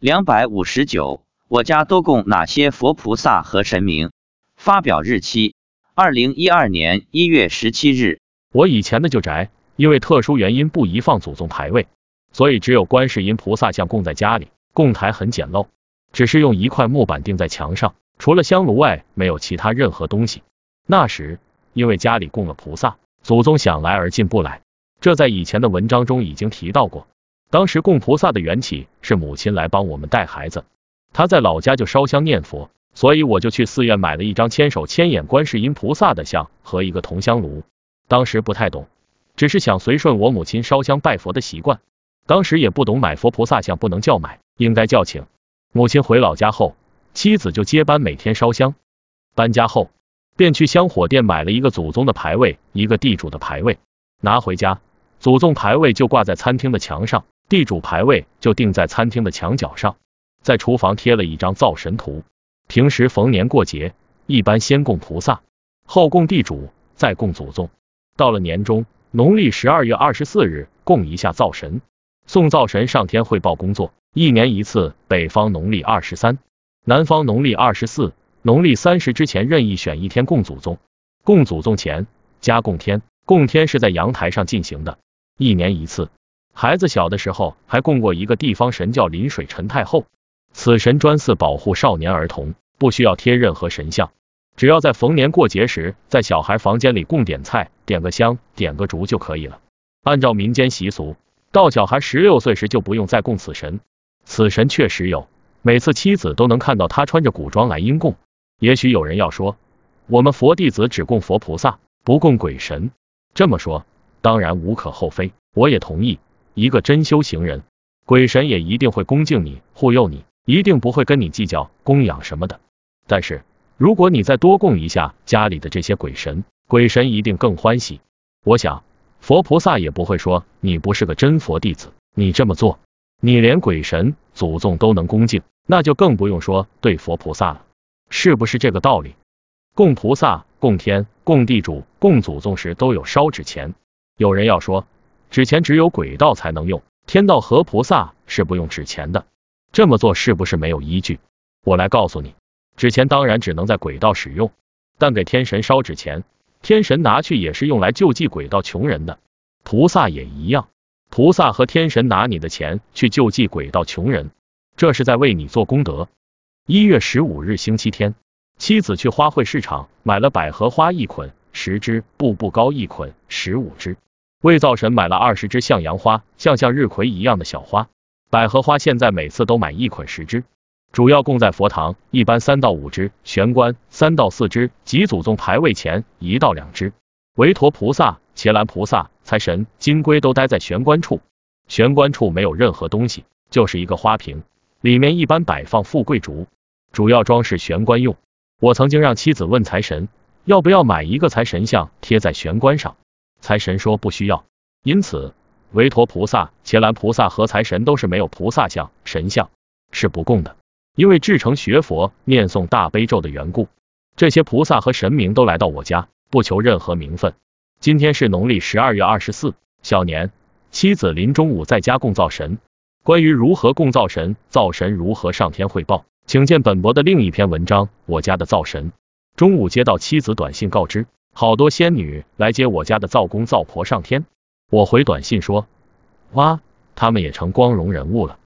两百五十九，我家都供哪些佛菩萨和神明？发表日期：二零一二年一月十七日。我以前的旧宅，因为特殊原因不宜放祖宗牌位，所以只有观世音菩萨像供在家里，供台很简陋，只是用一块木板钉在墙上，除了香炉外，没有其他任何东西。那时因为家里供了菩萨，祖宗想来而进不来，这在以前的文章中已经提到过。当时供菩萨的缘起是母亲来帮我们带孩子，她在老家就烧香念佛，所以我就去寺院买了一张千手千眼观世音菩萨的像和一个铜香炉。当时不太懂，只是想随顺我母亲烧香拜佛的习惯。当时也不懂买佛菩萨像不能叫买，应该叫请。母亲回老家后，妻子就接班每天烧香。搬家后，便去香火店买了一个祖宗的牌位，一个地主的牌位，拿回家，祖宗牌位就挂在餐厅的墙上。地主牌位就定在餐厅的墙角上，在厨房贴了一张灶神图。平时逢年过节，一般先供菩萨，后供地主，再供祖宗。到了年中，农历十二月二十四日，供一下灶神，送灶神上天汇报工作。一年一次，北方农历二十三，南方农历二十四，农历三十之前任意选一天供祖宗。供祖宗前加供天，供天是在阳台上进行的，一年一次。孩子小的时候还供过一个地方神，叫临水陈太后。此神专司保护少年儿童，不需要贴任何神像，只要在逢年过节时，在小孩房间里供点菜、点个香、点个烛就可以了。按照民间习俗，到小孩十六岁时就不用再供此神。此神确实有，每次妻子都能看到他穿着古装来应供。也许有人要说，我们佛弟子只供佛菩萨，不供鬼神。这么说当然无可厚非，我也同意。一个真修行人，鬼神也一定会恭敬你、护佑你，一定不会跟你计较供养什么的。但是，如果你再多供一下家里的这些鬼神，鬼神一定更欢喜。我想，佛菩萨也不会说你不是个真佛弟子，你这么做，你连鬼神、祖宗都能恭敬，那就更不用说对佛菩萨了，是不是这个道理？供菩萨、供天、供地主、供祖宗时都有烧纸钱，有人要说。纸钱只有鬼道才能用，天道和菩萨是不用纸钱的。这么做是不是没有依据？我来告诉你，纸钱当然只能在鬼道使用，但给天神烧纸钱，天神拿去也是用来救济鬼道穷人的。菩萨也一样，菩萨和天神拿你的钱去救济鬼道穷人，这是在为你做功德。一月十五日星期天，妻子去花卉市场买了百合花一捆十支，步步高一捆十五支。为灶神买了二十支向阳花，像向日葵一样的小花。百合花现在每次都买一捆十支，主要供在佛堂，一般三到五支；玄关三到四支，及祖宗牌位前一到两支。韦陀菩萨、伽蓝菩萨、财神、金龟都待在玄关处。玄关处没有任何东西，就是一个花瓶，里面一般摆放富贵竹，主要装饰玄关用。我曾经让妻子问财神，要不要买一个财神像贴在玄关上。财神说不需要，因此韦陀菩萨、伽蓝菩萨和财神都是没有菩萨像、神像，是不供的。因为至诚学佛、念诵大悲咒的缘故，这些菩萨和神明都来到我家，不求任何名分。今天是农历十二月二十四，小年。妻子临中午在家供灶神。关于如何供灶神、灶神如何上天汇报，请见本博的另一篇文章《我家的灶神》。中午接到妻子短信告知。好多仙女来接我家的灶公灶婆上天，我回短信说，哇，他们也成光荣人物了。